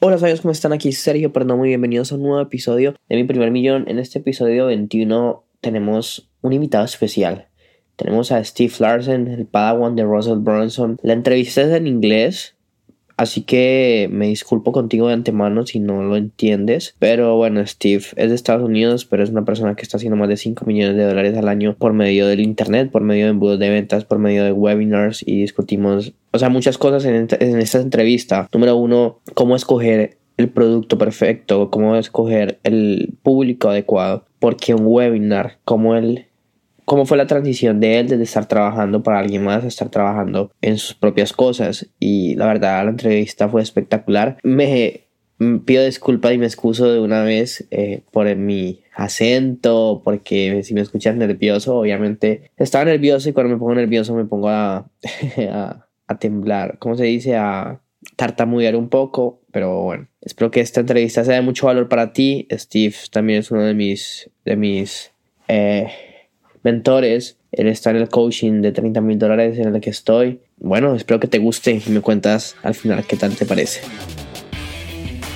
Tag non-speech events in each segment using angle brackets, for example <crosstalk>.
Hola amigos, ¿cómo están? Aquí Sergio Perdomo y bienvenidos a un nuevo episodio de Mi Primer Millón. En este episodio 21 tenemos un invitado especial. Tenemos a Steve Larsen, el padawan de Russell Brunson. La entrevista es en inglés, Así que me disculpo contigo de antemano si no lo entiendes. Pero bueno, Steve es de Estados Unidos, pero es una persona que está haciendo más de 5 millones de dólares al año por medio del Internet, por medio de embudos de ventas, por medio de webinars y discutimos, o sea, muchas cosas en, en esta entrevista. Número uno, cómo escoger el producto perfecto, cómo escoger el público adecuado, porque un webinar como el cómo fue la transición de él desde estar trabajando para alguien más a estar trabajando en sus propias cosas. Y la verdad, la entrevista fue espectacular. Me pido disculpas y me excuso de una vez eh, por mi acento, porque si me escuchas nervioso, obviamente estaba nervioso y cuando me pongo nervioso me pongo <laughs> a, a, temblar, ¿cómo se dice? A tartamudear un poco, pero bueno, espero que esta entrevista sea de mucho valor para ti. Steve también es uno de mis, de mis eh, mentores. Él está en el coaching de 30 mil dólares en el que estoy. Bueno, espero que te guste y me cuentas al final qué tal te parece.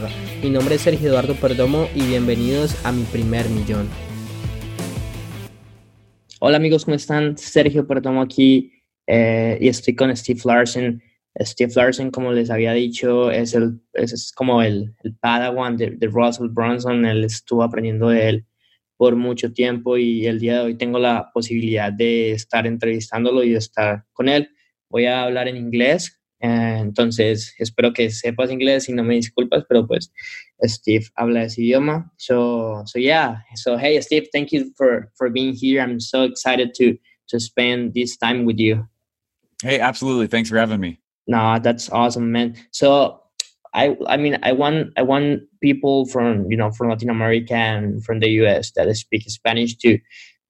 paga. Mi nombre es Sergio Eduardo Perdomo y bienvenidos a mi primer millón. Hola amigos, ¿cómo están? Sergio Perdomo aquí eh, y estoy con Steve Larsen. Steve Larsen, como les había dicho, es, el, es, como el, el padawan de, Russell Brunson. Él estuvo aprendiendo de él por mucho tiempo y el día de hoy tengo la posibilidad de estar entrevistándolo y de estar con él. Voy a hablar en inglés, eh, entonces espero que sepas inglés y no me disculpas, pero pues Steve habla ese idioma. So, so yeah. So hey, Steve, thank you for for being here. I'm so excited to to spend this time with you. Hey, absolutely. Thanks for having me. No, that's awesome, man. So I I mean I want I want people from you know from Latin America and from the US that speak Spanish to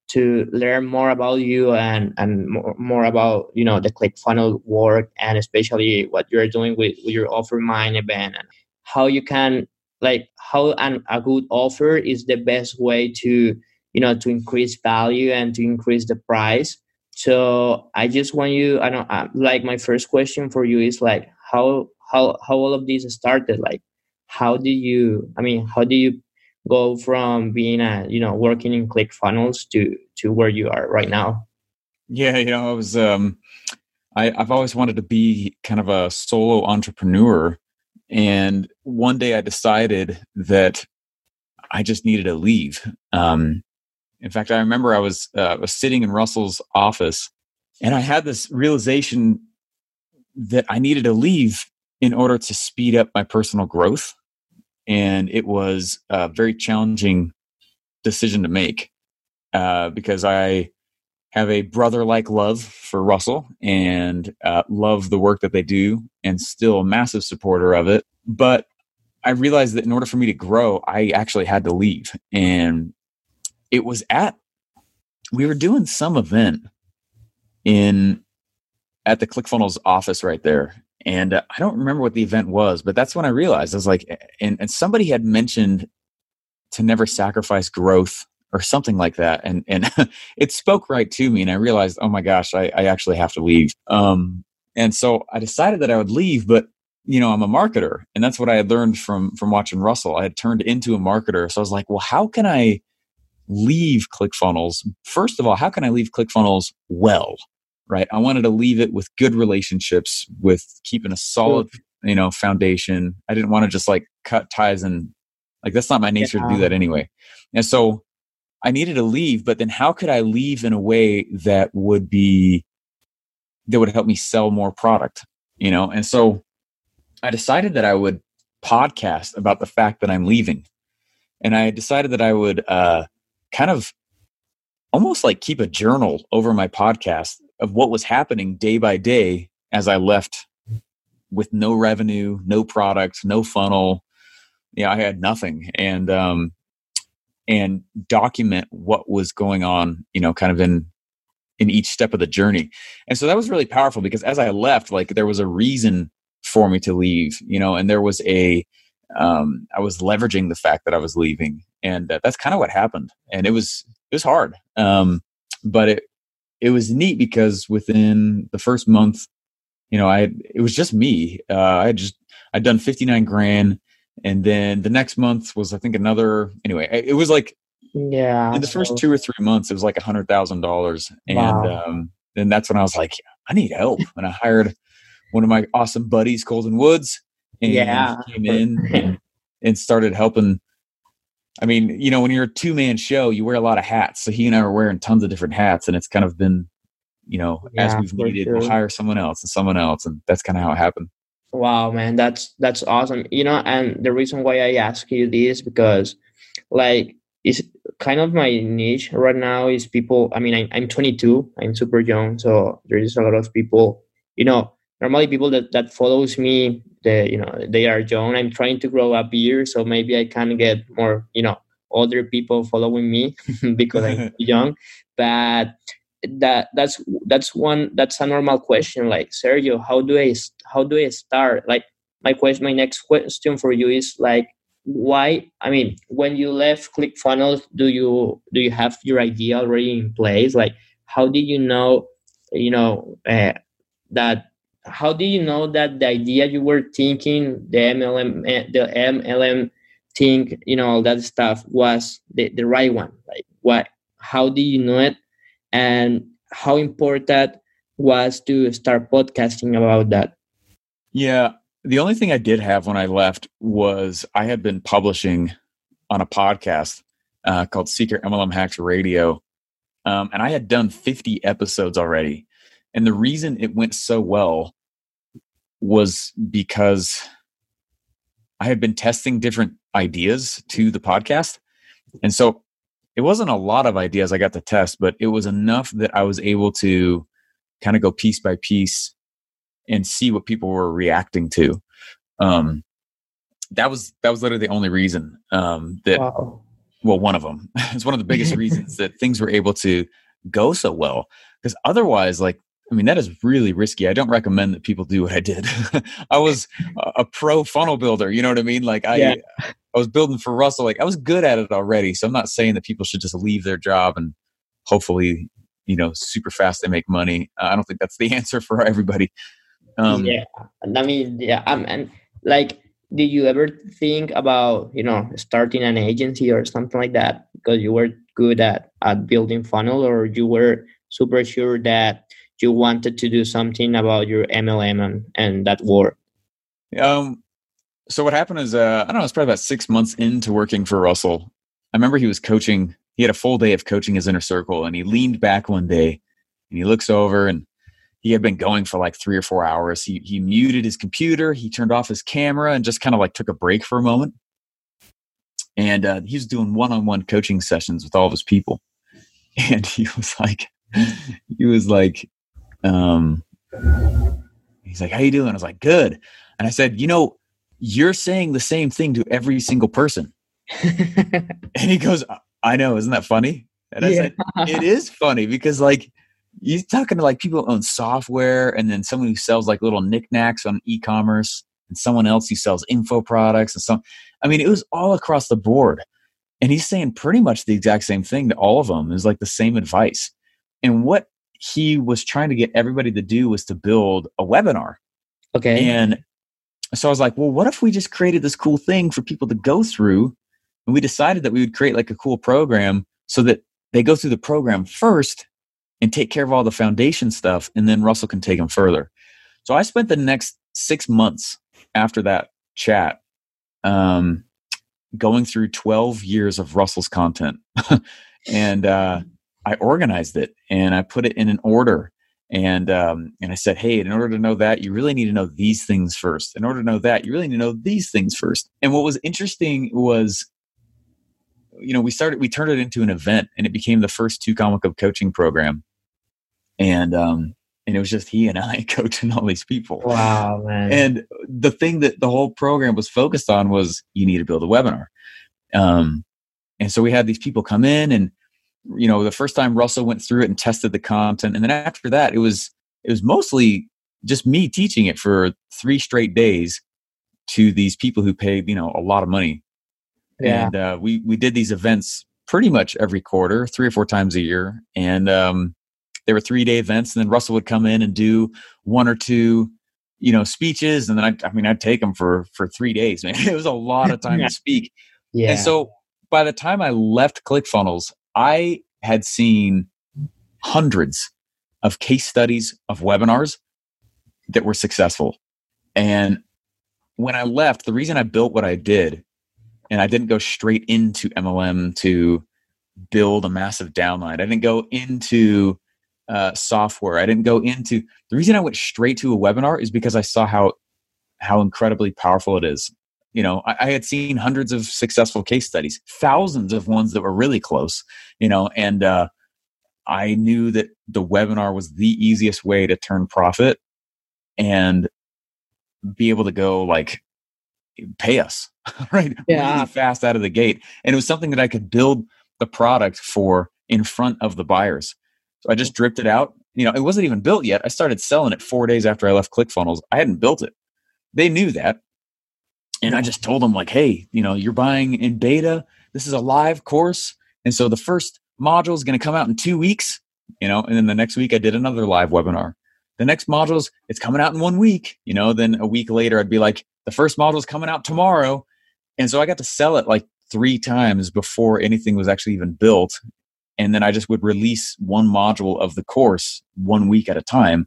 to learn more about you and and more, more about you know the ClickFunnels work and especially what you're doing with, with your OfferMind event and how you can like how an, a good offer is the best way to you know to increase value and to increase the price. So i just want you i don't uh, like my first question for you is like how how how all of this started? Like how do you i mean how do you go from being a you know working in clickfunnels to to where you are right now yeah you know i was um I, i've always wanted to be kind of a solo entrepreneur and one day I decided that I just needed to leave. Um, in fact, I remember I was, uh, was sitting in Russell's office and I had this realization that I needed to leave in order to speed up my personal growth. And it was a very challenging decision to make uh, because I have a brother like love for Russell and uh, love the work that they do and still a massive supporter of it. But I realized that in order for me to grow, I actually had to leave. And it was at, we were doing some event in, at the ClickFunnels office right there. And uh, I don't remember what the event was, but that's when I realized I was like, and, and somebody had mentioned to never sacrifice growth or something like that. And and <laughs> it spoke right to me, and I realized, oh my gosh, I, I actually have to leave. Um, and so I decided that I would leave, but you know, I'm a marketer, and that's what I had learned from from watching Russell. I had turned into a marketer, so I was like, well, how can I leave ClickFunnels? First of all, how can I leave ClickFunnels well? Right, I wanted to leave it with good relationships, with keeping a solid, you know, foundation. I didn't want to just like cut ties and like that's not my nature yeah. to do that anyway. And so I needed to leave, but then how could I leave in a way that would be that would help me sell more product, you know? And so I decided that I would podcast about the fact that I'm leaving. And I decided that I would uh, kind of almost like keep a journal over my podcast of what was happening day by day as I left with no revenue, no product, no funnel, Yeah, I had nothing, and um, and document what was going on. You know, kind of in in each step of the journey, and so that was really powerful because as I left, like there was a reason for me to leave. You know, and there was a um, I was leveraging the fact that I was leaving, and uh, that's kind of what happened. And it was it was hard, um, but it it was neat because within the first month, you know, I it was just me. Uh, I just I'd done fifty nine grand, and then the next month was I think another. Anyway, it was like yeah. In the first two or three months, it was like a hundred thousand dollars, and wow. um, then that's when I was like, I need help, and I hired one of my awesome buddies, Colton Woods, and yeah. came in and, and started helping I mean, you know, when you're a two man show, you wear a lot of hats. So he and I are wearing tons of different hats, and it's kind of been, you know, yeah, as we've needed, sure. we'll hire someone else and someone else, and that's kind of how it happened. Wow, man, that's that's awesome. You know, and the reason why I ask you this because, like, it's kind of my niche right now is people. I mean, I, I'm 22, I'm super young, so there is a lot of people. You know, normally people that that follows me the you know they are young i'm trying to grow up here so maybe i can get more you know older people following me <laughs> because i'm <laughs> young. But that that's that's one that's a normal question like sergio how do i how do i start? Like my question my next question for you is like why i mean when you left clickfunnels do you do you have your idea already in place? Like how did you know you know uh, that how do you know that the idea you were thinking the mlm the mlm thing, you know all that stuff was the, the right one? Like what how do you know it? And how important was to start podcasting about that? Yeah the only thing i did have when i left was i had been publishing on a podcast uh, called secret mlm hacks radio. Um, and i had done 50 episodes already. And the reason it went so well was because I had been testing different ideas to the podcast. And so it wasn't a lot of ideas I got to test, but it was enough that I was able to kind of go piece by piece and see what people were reacting to. Um, that was that was literally the only reason um, that wow. well one of them <laughs> it's one of the biggest reasons <laughs> that things were able to go so well because otherwise like I mean, that is really risky. I don't recommend that people do what I did. <laughs> I was a pro funnel builder. You know what I mean? Like I, yeah. I was building for Russell. Like I was good at it already. So I'm not saying that people should just leave their job and hopefully, you know, super fast they make money. I don't think that's the <laughs> answer for everybody. Um, yeah. I mean, yeah. Um, and like, did you ever think about, you know, starting an agency or something like that because you were good at, at building funnel or you were super sure that you wanted to do something about your MLM and, and that war? Um, so what happened is, uh, I don't know, it's probably about six months into working for Russell. I remember he was coaching. He had a full day of coaching his inner circle, and he leaned back one day, and he looks over, and he had been going for like three or four hours. He he muted his computer, he turned off his camera, and just kind of like took a break for a moment. And uh, he was doing one-on-one coaching sessions with all of his people, <laughs> and he was like, he was like, um, he's like, "How you doing?" I was like, "Good." And I said, "You know, you're saying the same thing to every single person." <laughs> and he goes, "I know, isn't that funny?" And I yeah. said, "It is funny because like." You're talking to like people who own software and then someone who sells like little knickknacks on e-commerce and someone else who sells info products and some I mean it was all across the board. And he's saying pretty much the exact same thing to all of them is like the same advice. And what he was trying to get everybody to do was to build a webinar. Okay. And so I was like, well, what if we just created this cool thing for people to go through? And we decided that we would create like a cool program so that they go through the program first and take care of all the foundation stuff. And then Russell can take them further. So I spent the next six months after that chat um, going through 12 years of Russell's content. <laughs> and, uh, I organized it and I put it in an order. And um, and I said, hey, in order to know that, you really need to know these things first. In order to know that, you really need to know these things first. And what was interesting was, you know, we started, we turned it into an event, and it became the first Two Comma Club coaching program. And um, and it was just he and <laughs> I coaching all these people. Wow, man! And the thing that the whole program was focused on was you need to build a webinar. Um, and so we had these people come in, and you know, the first time Russell went through it and tested the content, and then after that, it was it was mostly just me teaching it for three straight days to these people who paid you know a lot of money. Yeah. And uh, we we did these events pretty much every quarter, three or four times a year, and um, they were three day events. And then Russell would come in and do one or two, you know, speeches, and then I, I mean, I'd take them for for three days. Man, <laughs> it was a lot of time <laughs> Yeah. to speak. yeah. And so by the time I left ClickFunnels, I had seen hundreds of case studies of webinars that were successful. And when I left, the reason I built what I did, and I didn't go straight into MLM to build a massive downline, I didn't go into uh, software, I didn't go into the reason I went straight to a webinar is because I saw how how incredibly powerful it is you know I, I, had seen hundreds of successful case studies thousands of ones that were really close you know and uh, i knew that the webinar was the easiest way to turn profit and be able to go like pay us <laughs> right? Yeah. really fast out of the gate. And it was something that i could build the product for in front of the buyers. So i just dripped it out. You know it wasn't even built yet. I started selling it four days after i left clickfunnels. I hadn't built it. They knew that and I just told them like, hey, you know, you're buying in beta. This is a live course, and so the first module is going to come out in two weeks. You know, and then the next week I did another live webinar. The next modules it's coming out in one week. You know, then a week later I'd be like, the first module is coming out tomorrow, and so I got to sell it like three times before anything was actually even built. And then I just would release one module of the course one week at a time,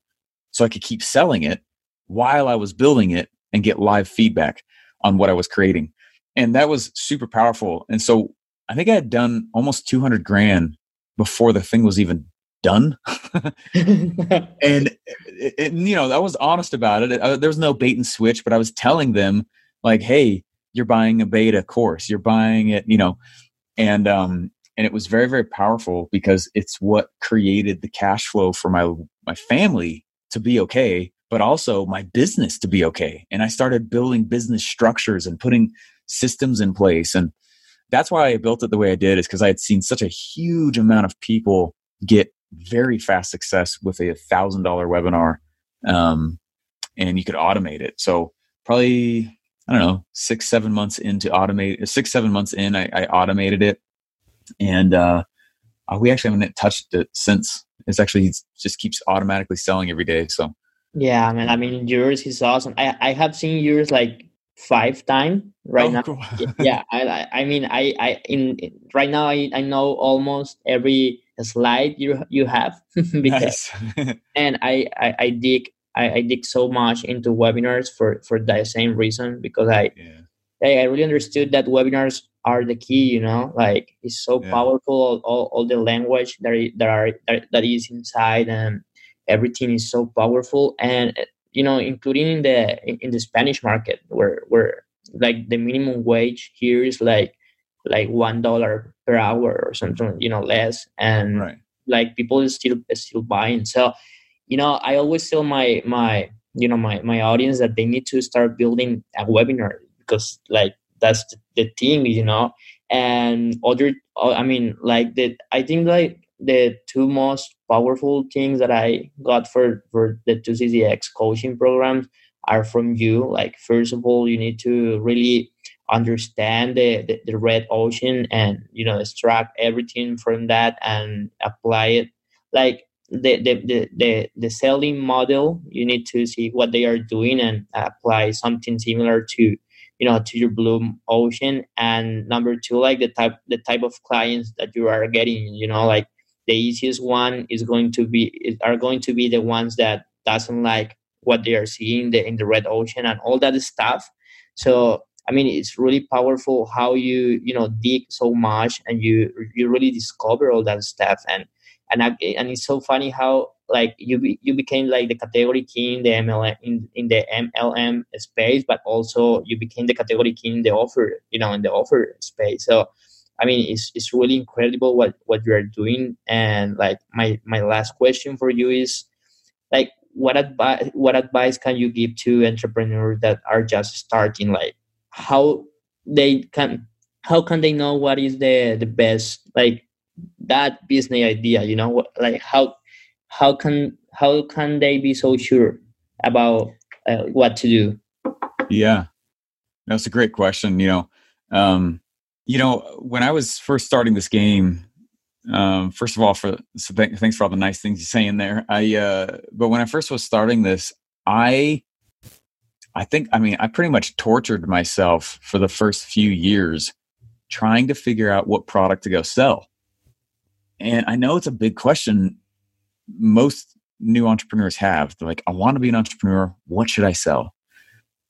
so I could keep selling it while I was building it and get live feedback on what I was creating. And that was super powerful. And so I think I had done almost 200 grand before the thing was even done. <laughs> and, you know, I was honest about it. Uh, there was no bait and switch, but I was telling them, like, hey, you're buying a beta course, you're buying it, you know, and, um, and it was very, very powerful because it's what created the cash flow for my, my family to be okay but also my business to be okay. And I started building business structures and putting systems in place. And that's why I built it the way I did, is because I had seen such a huge amount of people get very fast success with a thousand dollar webinar. Um, and you could automate it. So probably, I don't know, six, seven months into automate six, seven months in, I, I automated it. And uh, we actually haven't touched it since. It's actually just keeps automatically selling every day. So yeah, man. I mean, yours is awesome. I I have seen yours like five times right Oh, now. <laughs> cool. yeah, I I- I mean, I I in in- right now I I know almost every slide you you have <laughs> because <laughs> and I, I I dig I, I dig so much into webinars for for that same reason because I yeah. I I really understood that webinars are the key. You know, like it's so Yeah. powerful. All, all, all the language that that are that, that is inside and everything is so powerful and you know including in the in, the spanish market where where like the minimum wage here is like like one dollar per hour or something you know less. And Right. like people is still is still buying. So you know i always tell my my you know my my audience that they need to start building a webinar because like that's the, the thing you know. And other i mean like the i think like the two most powerful things that i got for for the 2ccx coaching programs are from you. Like first of all you need to really understand the, the, the red ocean and you know extract everything from that and apply it. Like the, the, the, the, the selling model you need to see what they are doing and apply something similar to you know to your blue ocean. And number two like the type the type of clients that you are getting you know like the easiest one is going to be are going to be the ones that doesn't like what they are seeing the, in the red ocean and all that stuff so i mean it's really powerful how you you know dig so much and you you really discover all that stuff and and I, and it's so funny how like you be, you became like the category king in the MLM in, in the MLM space, but also you became the category king in the offer, you know, in the offer space. So I mean, it's it's really incredible what what you are doing. And like my my last question for you is, like what advice what advice can you give to entrepreneurs that are just starting? Like how they can how can they know what is the the best like that business idea you know? Like how how can how can they be so sure about uh, what to do? Yeah. That's a great question you know? Um you know when i was first starting this game um first of all for so th- thanks for all the nice things you say in there i uh but when i first was starting this i i think i mean i pretty much tortured myself for the first few years trying to figure out what product to go sell and i know it's a big question most new entrepreneurs have. They're like, I want to be an entrepreneur. What should I sell?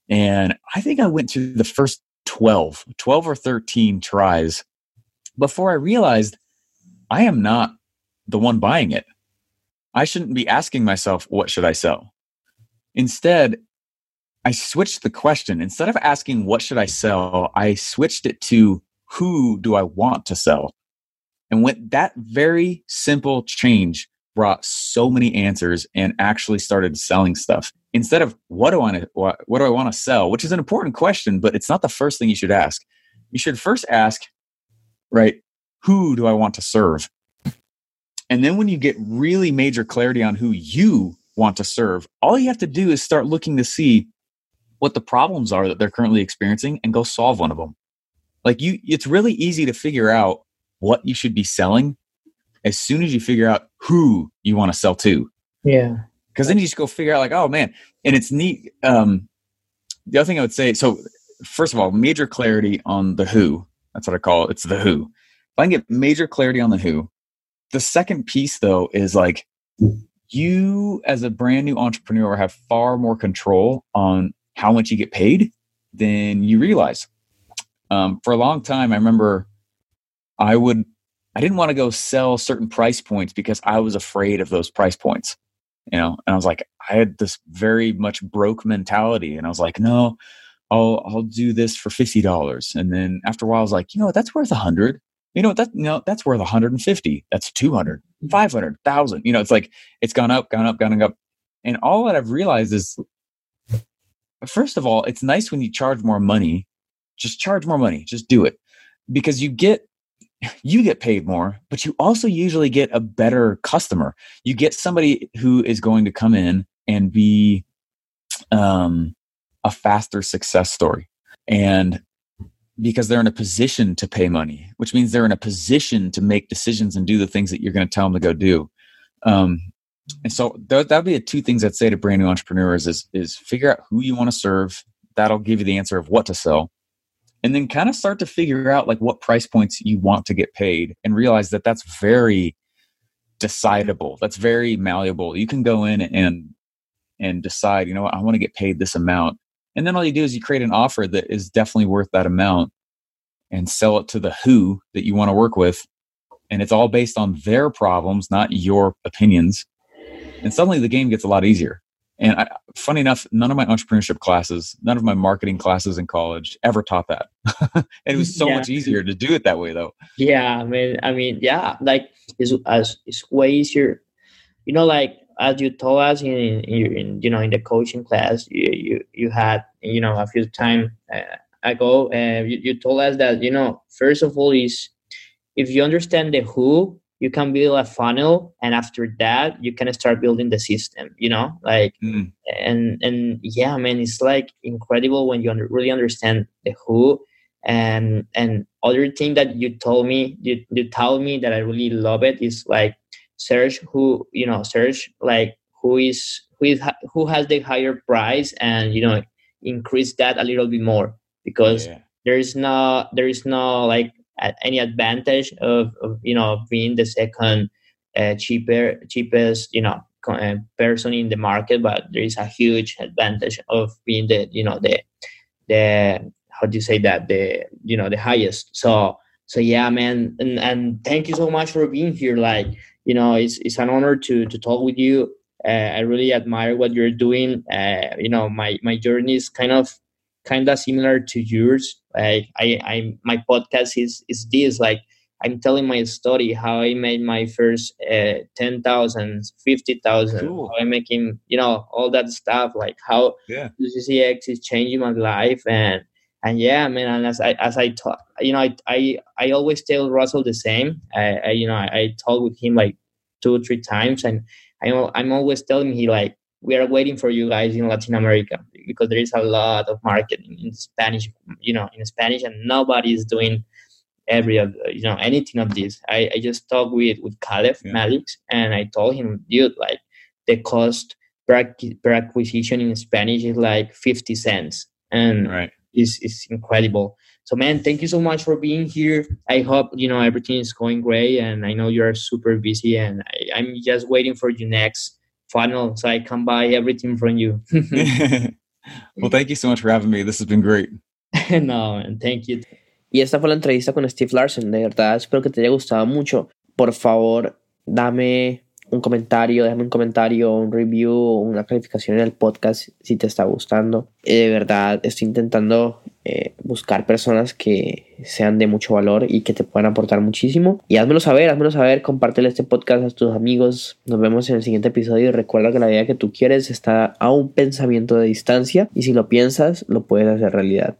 And I think I went through the first 12, 12 or 13 tries before I realized I am not the one buying it. I shouldn't be asking myself, what should I sell? Instead, I switched the question. Instead of asking, what should I sell? I switched it to, who do I want to sell? And with that very simple change brought so many answers and actually started selling stuff instead of what do I want to what, what do I want to sell, which is an important question, but it's not the first thing you should ask. You should first ask, right, who do I want to serve? And then when you get really major clarity on who you want to serve, all you have to do is start looking to see what the problems are that they're currently experiencing and go solve one of them. Like you it's really easy to figure out what you should be selling as soon as you figure out who you want to sell to. Yeah. Because then you just go figure out like, oh man, and it's neat. Um, the other thing I would say, so first of all, major clarity on the who. That's what I call it. It's the who. If I can get major clarity on the who, the second piece though is like you as a brand new entrepreneur have far more control on how much you get paid than you realize. Um, for a long time, I remember I would I didn't want to go sell certain price points because I was afraid of those price points. You know, and I was like, I had this very much broke mentality, and I was like, no, I'll I'll do this for fifty dollars, and then after a while, I was like, you know what, that's worth a hundred. You know that you know that's worth 150. That's 200, mm-hmm. 500, 1000. You know, it's like it's gone up, gone up, gone up. And all that I've realized is first of all, it's nice when you charge more money. Just charge more money. Just do it. Because you get you get paid more, but you also usually get a better customer. You get somebody who is going to come in and be um, a faster success story. And because they're in a position to pay money, which means they're in a position to make decisions and do the things that you're going to tell them to go do. Um, and so that would be the two things I'd say to brand new entrepreneurs is, is figure out who you want to serve. That'll give you the answer of what to sell and then kind of start to figure out like what price points you want to get paid and realize that that's very decidable that's very malleable. You can go in and and decide you know what? I want to get paid this amount. And then all you do is you create an offer that is definitely worth that amount and sell it to the who that you want to work with. And it's all based on their problems not your opinions. And suddenly the game gets a lot easier and I, funny enough, none of my entrepreneurship classes, none of my marketing classes in college ever taught that. <laughs> and it was so yeah. much easier to do it that way, though. Yeah, I mean, I mean, yeah, like it's as it's way easier. You know, like as you told us in, in, in you know in the coaching class, you you, you had you know a few time uh, ago, uh, you, you told us that you know first of all is if you understand the who you can build a funnel and after that you can start building the system you know like mm. and and yeah man it's like incredible when you under, really understand the who and and other thing that you told me you, you told me that i really love it is like search who you know search like who is who is who has the higher price and you know increase that a little bit more because yeah. there is no there is no like any advantage of, of you know being the second uh, cheaper cheapest you know uh, person in the market but there is a huge advantage of being the you know the the how do you say that? The you know the highest. So so yeah man and and thank you so much for being here. Like you know it's it's an honor to to talk with you. Uh, i really admire what you're doing. Uh, you know my my journey is kind of kind of similar to yours like i i my podcast is is this like I'm telling my story, how I made my first uh, 10,000, 50,000, Cool. how I'm making, you know, all that stuff, like how Yeah. CCX is changing my life. And, and yeah, man, and as I, as I talk, you know, I, I, I always tell Russell the same. I, I you know, I, I talk with him like two or three times and I'm, I'm always telling him like, we are waiting for you guys in Latin America because there is a lot of marketing in Spanish, you know, in Spanish, and nobody is doing every of you know anything of this. I, I just talked with with Caleb Yeah. Maddix and I told him, dude, like the cost per, per acquisition in Spanish is like fifty cents, and Right. is is incredible. So man, thank you so much for being here. I hope you know everything is going great, and I know you're super busy, and I, I'm just waiting for you next funnel so I can buy everything from you. <laughs> <laughs> well, thank you so much for having me. This has been great. <laughs> no, man, thank you. Y esta fue la entrevista con Steve Larsen. De verdad, espero que te haya gustado mucho. Por favor, dame un comentario, déjame un comentario, un review, una calificación en el podcast si te está gustando. Eh, de verdad, estoy intentando eh, buscar personas que sean de mucho valor y que te puedan aportar muchísimo. Y házmelo saber, házmelo saber, compártele este podcast a tus amigos. Nos vemos en el siguiente episodio recuerda que la vida que tú quieres está a un pensamiento de distancia y si lo piensas, lo puedes hacer realidad.